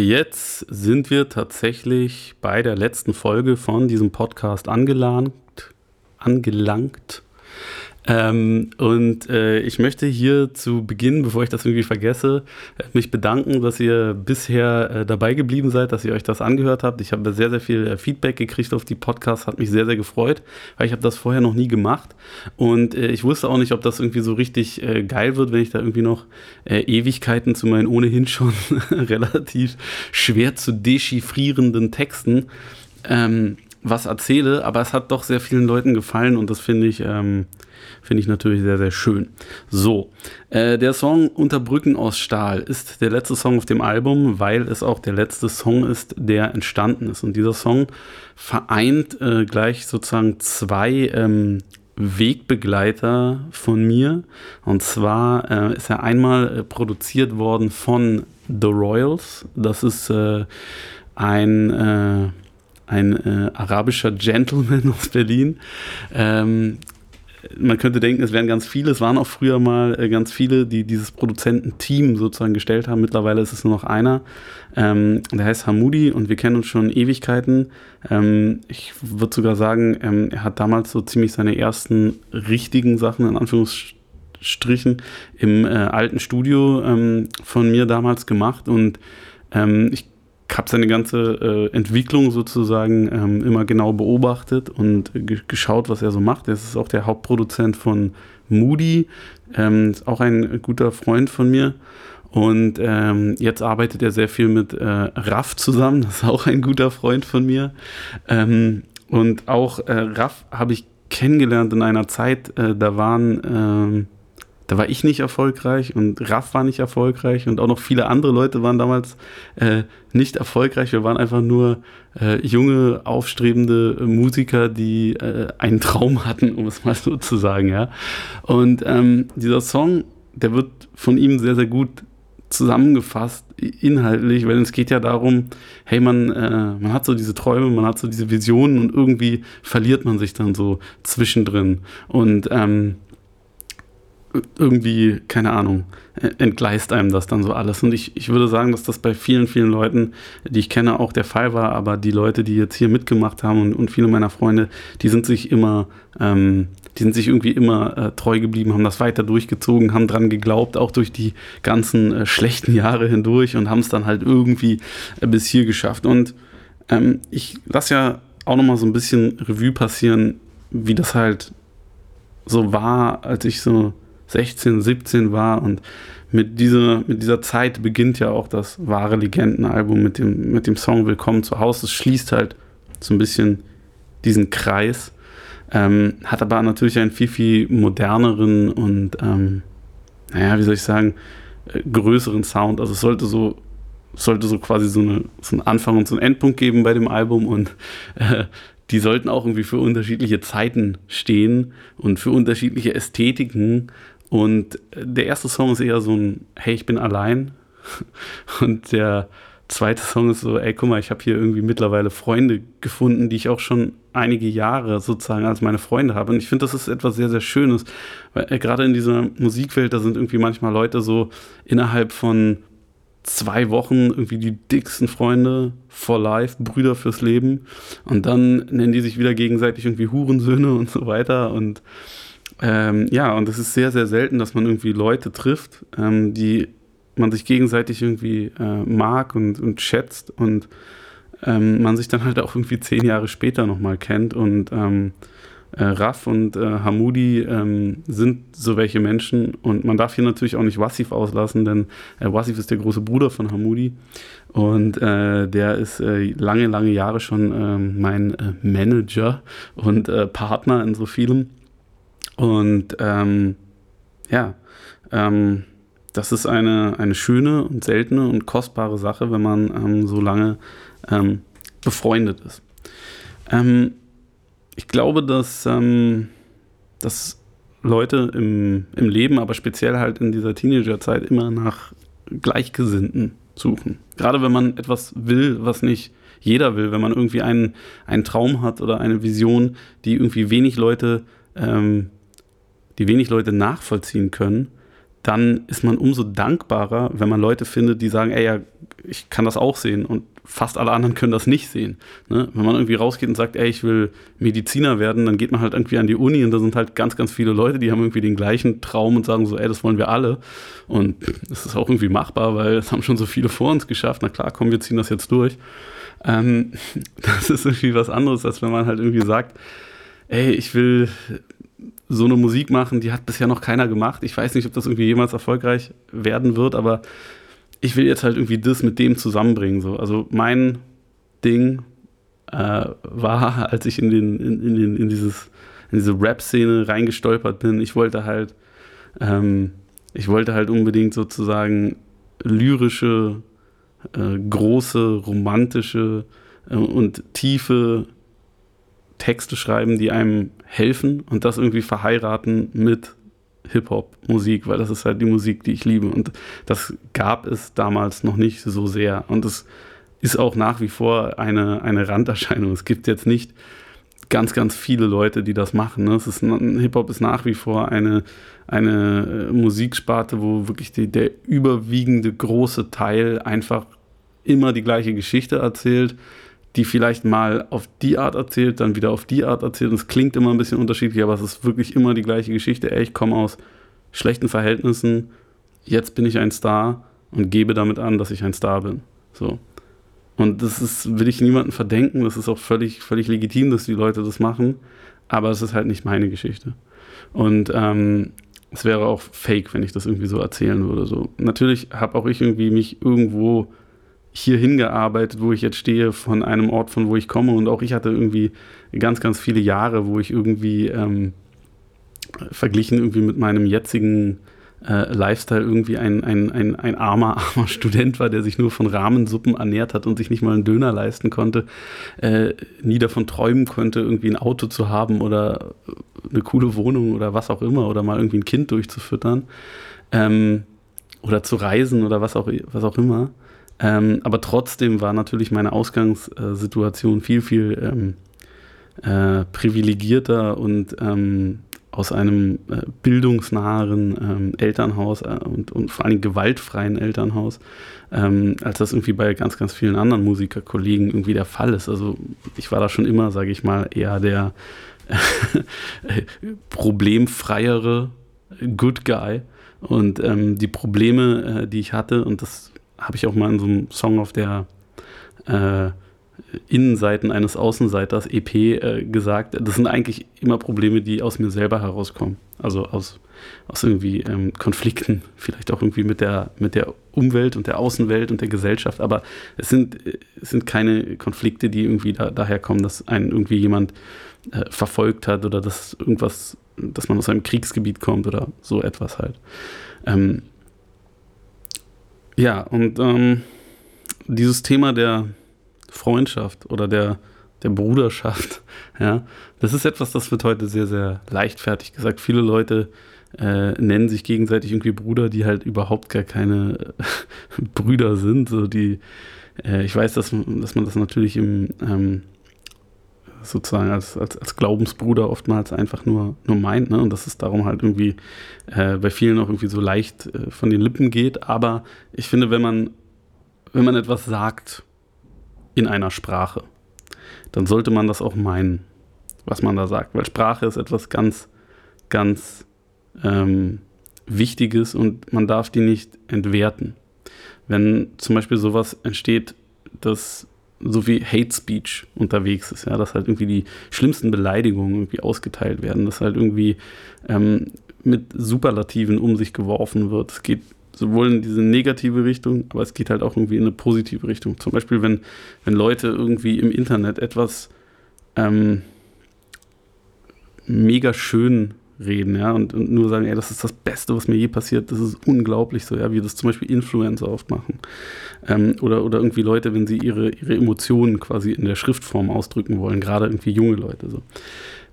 Jetzt sind wir tatsächlich bei der letzten Folge von diesem Podcast angelangt. Angelangt. Ähm, und äh, ich möchte hier zu Beginn, bevor ich das irgendwie vergesse, äh, mich bedanken, dass ihr bisher äh, dabei geblieben seid, dass ihr euch das angehört habt. Ich habe sehr, sehr viel äh, Feedback gekriegt auf die Podcasts, hat mich sehr, sehr gefreut, weil ich habe das vorher noch nie gemacht. Und äh, ich wusste auch nicht, ob das irgendwie so richtig äh, geil wird, wenn ich da irgendwie noch Ewigkeiten zu meinen ohnehin schon relativ schwer zu dechiffrierenden Texten ähm, was erzähle. Aber es hat doch sehr vielen Leuten gefallen und das finde ich... Ähm, Finde ich natürlich sehr, sehr schön. So, äh, der Song Unter Brücken aus Stahl ist der letzte Song auf dem Album, weil es auch der letzte Song ist, der entstanden ist. Und dieser Song vereint äh, gleich sozusagen zwei ähm, Wegbegleiter von mir. Und zwar äh, ist er einmal äh, produziert worden von The Royals. Das ist äh, ein äh, ein äh, arabischer Gentleman aus Berlin, ähm, man könnte denken, es wären ganz viele, es waren auch früher mal äh, ganz viele, die dieses Produzententeam sozusagen gestellt haben. Mittlerweile ist es nur noch einer. Ähm, der heißt Hamudi und wir kennen uns schon Ewigkeiten. Ähm, ich würde sogar sagen, ähm, er hat damals so ziemlich seine ersten richtigen Sachen in Anführungsstrichen im äh, alten Studio ähm, von mir damals gemacht und ähm, ich habe seine ganze äh, Entwicklung sozusagen ähm, immer genau beobachtet und geschaut, was er so macht. Er ist auch der Hauptproduzent von Moody, ähm, ist auch ein guter Freund von mir. Und ähm, jetzt arbeitet er sehr viel mit äh, Raff zusammen, das ist auch ein guter Freund von mir. Ähm, und auch äh, Raff habe ich kennengelernt in einer Zeit, äh, da waren ähm, da war ich nicht erfolgreich und Raff war nicht erfolgreich und auch noch viele andere Leute waren damals äh, nicht erfolgreich. Wir waren einfach nur äh, junge, aufstrebende Musiker, die äh, einen Traum hatten, um es mal so zu sagen, ja. Und ähm, dieser Song, der wird von ihm sehr, sehr gut zusammengefasst, inhaltlich, weil es geht ja darum, hey, man, äh, man hat so diese Träume, man hat so diese Visionen und irgendwie verliert man sich dann so zwischendrin. Und ähm, irgendwie, keine Ahnung, entgleist einem das dann so alles. Und ich, ich würde sagen, dass das bei vielen, vielen Leuten, die ich kenne, auch der Fall war. Aber die Leute, die jetzt hier mitgemacht haben und, und viele meiner Freunde, die sind sich immer, ähm, die sind sich irgendwie immer äh, treu geblieben, haben das weiter durchgezogen, haben dran geglaubt, auch durch die ganzen äh, schlechten Jahre hindurch und haben es dann halt irgendwie äh, bis hier geschafft. Und ähm, ich lasse ja auch nochmal so ein bisschen Revue passieren, wie das halt so war, als ich so 16, 17 war und mit dieser, mit dieser Zeit beginnt ja auch das wahre Legendenalbum mit dem, mit dem Song Willkommen zu Hause. Es schließt halt so ein bisschen diesen Kreis, ähm, hat aber natürlich einen viel, viel moderneren und, ähm, naja, wie soll ich sagen, äh, größeren Sound. Also es sollte so, sollte so quasi so, eine, so einen Anfang und so einen Endpunkt geben bei dem Album und äh, die sollten auch irgendwie für unterschiedliche Zeiten stehen und für unterschiedliche Ästhetiken und der erste Song ist eher so ein, hey, ich bin allein. Und der zweite Song ist so, ey, guck mal, ich habe hier irgendwie mittlerweile Freunde gefunden, die ich auch schon einige Jahre sozusagen als meine Freunde habe. Und ich finde, das ist etwas sehr, sehr Schönes. Weil äh, gerade in dieser Musikwelt, da sind irgendwie manchmal Leute so innerhalb von zwei Wochen irgendwie die dicksten Freunde for life, Brüder fürs Leben. Und dann nennen die sich wieder gegenseitig irgendwie Hurensöhne und so weiter. Und ähm, ja, und es ist sehr, sehr selten, dass man irgendwie Leute trifft, ähm, die man sich gegenseitig irgendwie äh, mag und, und schätzt und ähm, man sich dann halt auch irgendwie zehn Jahre später nochmal kennt. Und ähm, äh, Raff und äh, Hamudi ähm, sind so welche Menschen und man darf hier natürlich auch nicht Wassif auslassen, denn äh, Wassif ist der große Bruder von Hamudi und äh, der ist äh, lange, lange Jahre schon ähm, mein äh, Manager und Partner in so vielem. Und ähm, ja, ähm, das ist eine, eine schöne und seltene und kostbare Sache, wenn man ähm, so lange ähm, befreundet ist. Ähm, ich glaube, dass, ähm, dass Leute im, im Leben, aber speziell halt in dieser Teenagerzeit, immer nach Gleichgesinnten suchen. Gerade wenn man etwas will, was nicht jeder will, wenn man irgendwie einen, einen Traum hat oder eine Vision, die irgendwie wenig Leute ähm, die wenig Leute nachvollziehen können, dann ist man umso dankbarer, wenn man Leute findet, die sagen, ey, ja, ich kann das auch sehen und fast alle anderen können das nicht sehen. Ne? Wenn man irgendwie rausgeht und sagt, ey, ich will Mediziner werden, dann geht man halt irgendwie an die Uni und da sind halt ganz, ganz viele Leute, die haben irgendwie den gleichen Traum und sagen so, ey, das wollen wir alle. Und das ist auch irgendwie machbar, weil das haben schon so viele vor uns geschafft. Na klar, komm, wir ziehen das jetzt durch. Ähm, das ist irgendwie was anderes, als wenn man halt irgendwie sagt, ey, ich will so eine Musik machen, die hat bisher noch keiner gemacht. Ich weiß nicht, ob das irgendwie jemals erfolgreich werden wird, aber ich will jetzt halt irgendwie das mit dem zusammenbringen. So. Also mein Ding äh, war, als ich in, den, in, in, den, in, dieses, in diese Rap-Szene reingestolpert bin, ich wollte halt, ähm, ich wollte halt unbedingt sozusagen lyrische, äh, große, romantische äh, und tiefe Texte schreiben, die einem helfen und das irgendwie verheiraten mit Hip-Hop-Musik, weil das ist halt die Musik, die ich liebe. Und das gab es damals noch nicht so sehr. Und es ist auch nach wie vor eine, eine Randerscheinung. Es gibt jetzt nicht ganz, ganz viele Leute, die das machen. Ne? Hip-Hop ist nach wie vor eine, eine äh, Musiksparte, wo wirklich die, der überwiegende große Teil einfach immer die gleiche Geschichte erzählt die vielleicht mal auf die Art erzählt, dann wieder auf die Art erzählt. Und es klingt immer ein bisschen unterschiedlich, aber es ist wirklich immer die gleiche Geschichte. Ey, ich komme aus schlechten Verhältnissen, jetzt bin ich ein Star und gebe damit an, dass ich ein Star bin. So. Und das ist, will ich niemandem verdenken, das ist auch völlig, völlig legitim, dass die Leute das machen, aber es ist halt nicht meine Geschichte. Und ähm, es wäre auch fake, wenn ich das irgendwie so erzählen würde. So. Natürlich habe auch ich irgendwie mich irgendwo hier hingearbeitet, wo ich jetzt stehe, von einem Ort, von wo ich komme. Und auch ich hatte irgendwie ganz, ganz viele Jahre, wo ich irgendwie ähm, verglichen irgendwie mit meinem jetzigen äh, Lifestyle irgendwie ein, ein, ein, ein armer, armer Student war, der sich nur von Rahmensuppen ernährt hat und sich nicht mal einen Döner leisten konnte, äh, nie davon träumen konnte, irgendwie ein Auto zu haben oder eine coole Wohnung oder was auch immer oder mal irgendwie ein Kind durchzufüttern ähm, oder zu reisen oder was auch, was auch immer. Ähm, aber trotzdem war natürlich meine Ausgangssituation viel, viel ähm, äh, privilegierter und ähm, aus einem äh, bildungsnahen ähm, Elternhaus äh, und, und, vor allem gewaltfreien Elternhaus, ähm, als das irgendwie bei ganz, ganz vielen anderen Musikerkollegen irgendwie der Fall ist. Also ich war da schon immer, sage ich mal, eher der problemfreiere Good Guy. Und ähm, die Probleme, äh, die ich hatte, und das habe ich auch mal in so einem Song auf der äh, Innenseiten eines Außenseiters EP äh, gesagt, das sind eigentlich immer Probleme, die aus mir selber herauskommen. Also aus, aus irgendwie ähm, Konflikten, vielleicht auch irgendwie mit der, mit der Umwelt und der Außenwelt und der Gesellschaft. Aber es sind, es sind keine Konflikte, die irgendwie da, daher kommen, dass einen irgendwie jemand äh, verfolgt hat oder dass irgendwas, dass man aus einem Kriegsgebiet kommt oder so etwas halt. Ähm, ja, und ähm, dieses Thema der Freundschaft oder der, der Bruderschaft, ja, das ist etwas, das wird heute sehr, sehr leichtfertig gesagt. Viele Leute äh, nennen sich gegenseitig irgendwie Bruder, die halt überhaupt gar keine Brüder sind. So die, äh, ich weiß, dass, dass man das natürlich im ähm, sozusagen als, als, als Glaubensbruder oftmals einfach nur, nur meint, ne? Und dass es darum halt irgendwie äh, bei vielen auch irgendwie so leicht äh, von den Lippen geht. Aber ich finde, wenn man, wenn man etwas sagt in einer Sprache, dann sollte man das auch meinen, was man da sagt. Weil Sprache ist etwas ganz, ganz ähm, Wichtiges und man darf die nicht entwerten. Wenn zum Beispiel sowas entsteht, dass so wie Hate Speech unterwegs ist, ja, dass halt irgendwie die schlimmsten Beleidigungen irgendwie ausgeteilt werden, dass halt irgendwie ähm, mit Superlativen um sich geworfen wird. Es geht sowohl in diese negative Richtung, aber es geht halt auch irgendwie in eine positive Richtung. Zum Beispiel, wenn, wenn Leute irgendwie im Internet etwas ähm, mega schön reden, ja, und, und, nur sagen, ey, das ist das Beste, was mir je passiert, das ist unglaublich so, ja, wie das zum Beispiel Influencer oft machen. Ähm, oder, oder irgendwie Leute, wenn sie ihre, ihre Emotionen quasi in der Schriftform ausdrücken wollen, gerade irgendwie junge Leute so.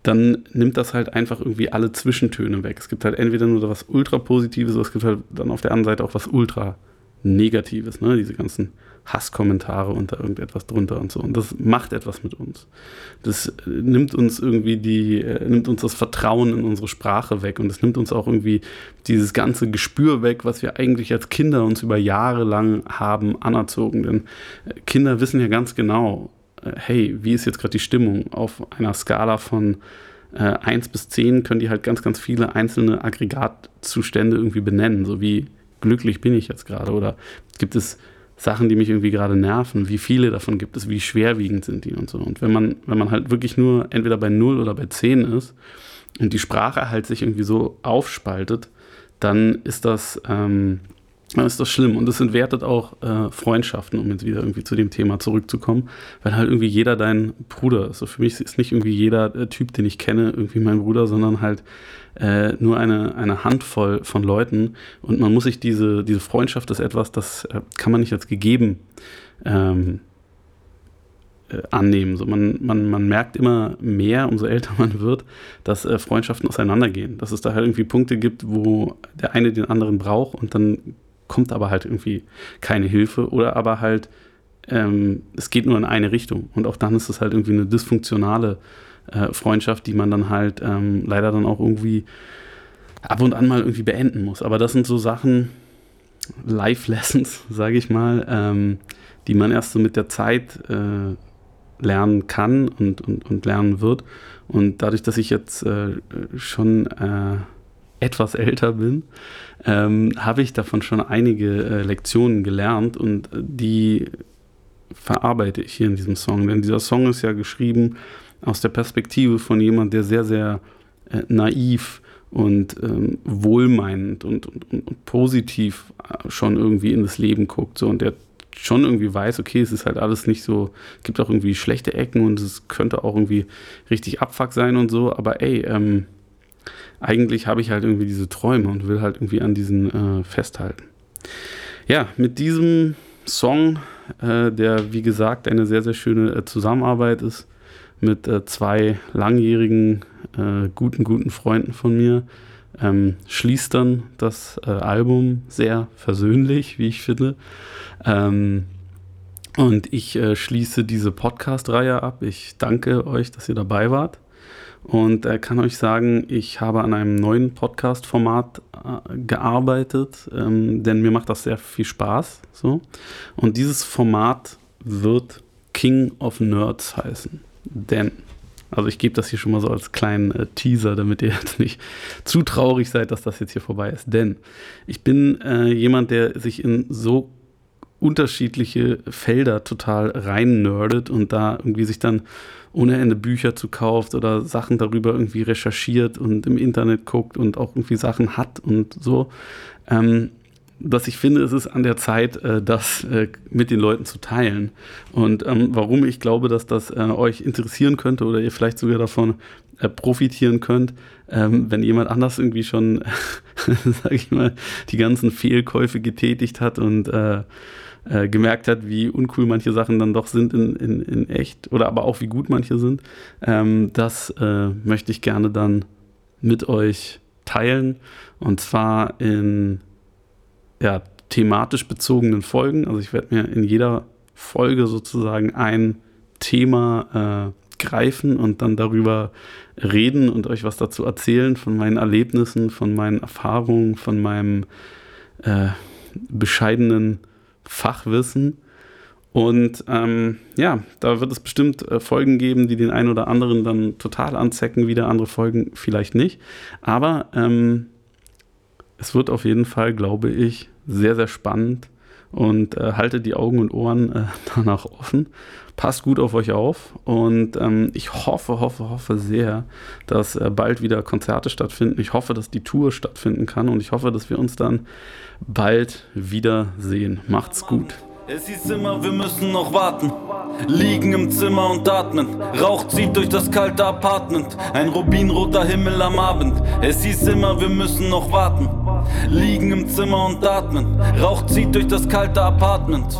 Dann nimmt das halt einfach irgendwie alle Zwischentöne weg. Es gibt halt entweder nur was ultra Positives, oder es gibt halt dann auf der anderen Seite auch was ultra Negatives, ne? diese ganzen Hasskommentare unter irgendetwas drunter und so. Und das macht etwas mit uns. Das äh, nimmt uns irgendwie die, äh, nimmt uns das Vertrauen in unsere Sprache weg und es nimmt uns auch irgendwie dieses ganze Gespür weg, was wir eigentlich als Kinder uns über Jahre lang haben anerzogen. Denn äh, Kinder wissen ja ganz genau, äh, hey, wie ist jetzt gerade die Stimmung auf einer Skala von äh, 1 bis 10 können die halt ganz, ganz viele einzelne Aggregatzustände irgendwie benennen, so wie glücklich bin ich jetzt gerade oder gibt es Sachen, die mich irgendwie gerade nerven, wie viele davon gibt es, wie schwerwiegend sind die und so. Und wenn man, wenn man halt wirklich nur entweder bei 0 oder bei 10 ist und die Sprache halt sich irgendwie so aufspaltet, dann ist das, ähm, dann ist das schlimm. Und es entwertet auch äh, Freundschaften, um jetzt wieder irgendwie zu dem Thema zurückzukommen, weil halt irgendwie jeder dein Bruder ist. So für mich ist nicht irgendwie jeder äh, Typ, den ich kenne, irgendwie mein Bruder, sondern halt äh, nur eine, eine Handvoll von Leuten und man muss sich diese, diese Freundschaft ist etwas, das äh, kann man nicht als gegeben ähm, äh, annehmen. So man, man, man merkt immer mehr, umso älter man wird, dass äh, Freundschaften auseinandergehen. Dass es da halt irgendwie Punkte gibt, wo der eine den anderen braucht und dann kommt aber halt irgendwie keine Hilfe oder aber halt ähm, es geht nur in eine Richtung und auch dann ist es halt irgendwie eine dysfunktionale äh, Freundschaft, die man dann halt ähm, leider dann auch irgendwie ab und an mal irgendwie beenden muss. Aber das sind so Sachen, Life-Lessons, sage ich mal, ähm, die man erst so mit der Zeit äh, lernen kann und, und, und lernen wird. Und dadurch, dass ich jetzt äh, schon äh, etwas älter bin, ähm, habe ich davon schon einige äh, Lektionen gelernt und die verarbeite ich hier in diesem Song. Denn dieser Song ist ja geschrieben aus der Perspektive von jemand, der sehr, sehr äh, naiv und ähm, wohlmeinend und, und, und, positiv äh, schon irgendwie in das Leben guckt. So, und der schon irgendwie weiß, okay, es ist halt alles nicht so, gibt auch irgendwie schlechte Ecken und es könnte auch irgendwie richtig Abfuck sein und so, aber ey, ähm, eigentlich habe ich halt irgendwie diese Träume und will halt irgendwie an diesen äh, festhalten. Ja, mit diesem Song, äh, der wie gesagt eine sehr, sehr schöne äh, Zusammenarbeit ist, mit äh, zwei langjährigen, äh, guten, guten Freunden von mir. Ähm, schließt dann das äh, Album sehr versöhnlich, wie ich finde. Ähm, und ich äh, schließe diese Podcast-Reihe ab. Ich danke euch, dass ihr dabei wart. Und äh, kann euch sagen, ich habe an einem neuen Podcast-Format äh, gearbeitet, ähm, denn mir macht das sehr viel Spaß. So. Und dieses Format wird King of Nerds heißen. Denn, also ich gebe das hier schon mal so als kleinen äh, Teaser, damit ihr jetzt nicht zu traurig seid, dass das jetzt hier vorbei ist. Denn ich bin äh, jemand, der sich in so unterschiedliche Felder total rein nerdet und da irgendwie sich dann ohne Ende Bücher zu kauft oder Sachen darüber irgendwie recherchiert und im Internet guckt und auch irgendwie Sachen hat und so. Ähm, dass ich finde, es ist an der Zeit, äh, das äh, mit den Leuten zu teilen. Und ähm, warum ich glaube, dass das äh, euch interessieren könnte oder ihr vielleicht sogar davon äh, profitieren könnt, ähm, wenn jemand anders irgendwie schon, sag ich mal, die ganzen Fehlkäufe getätigt hat und äh, äh, gemerkt hat, wie uncool manche Sachen dann doch sind in, in, in echt oder aber auch wie gut manche sind. Ähm, das möchte ich gerne dann mit euch teilen. Und zwar in ja, thematisch bezogenen Folgen. Also ich werde mir in jeder Folge sozusagen ein Thema äh, greifen und dann darüber reden und euch was dazu erzählen von meinen Erlebnissen, von meinen Erfahrungen, von meinem äh, bescheidenen Fachwissen. Und ähm, ja, da wird es bestimmt äh, Folgen geben, die den einen oder anderen dann total anzecken, wieder andere Folgen vielleicht nicht. Aber ähm, es wird auf jeden Fall, glaube ich, sehr, sehr spannend und äh, haltet die Augen und Ohren äh, danach offen. Passt gut auf euch auf und ähm, ich hoffe, hoffe, hoffe sehr, dass äh, bald wieder Konzerte stattfinden. Ich hoffe, dass die Tour stattfinden kann und ich hoffe, dass wir uns dann bald wiedersehen. Macht's gut. Es hieß immer, wir müssen noch warten. Liegen im Zimmer und atmen. Rauch zieht durch das kalte Apartment. Ein rubinroter Himmel am Abend. Es hieß immer, wir müssen noch warten. Liegen im Zimmer und atmen. Rauch zieht durch das kalte Apartment.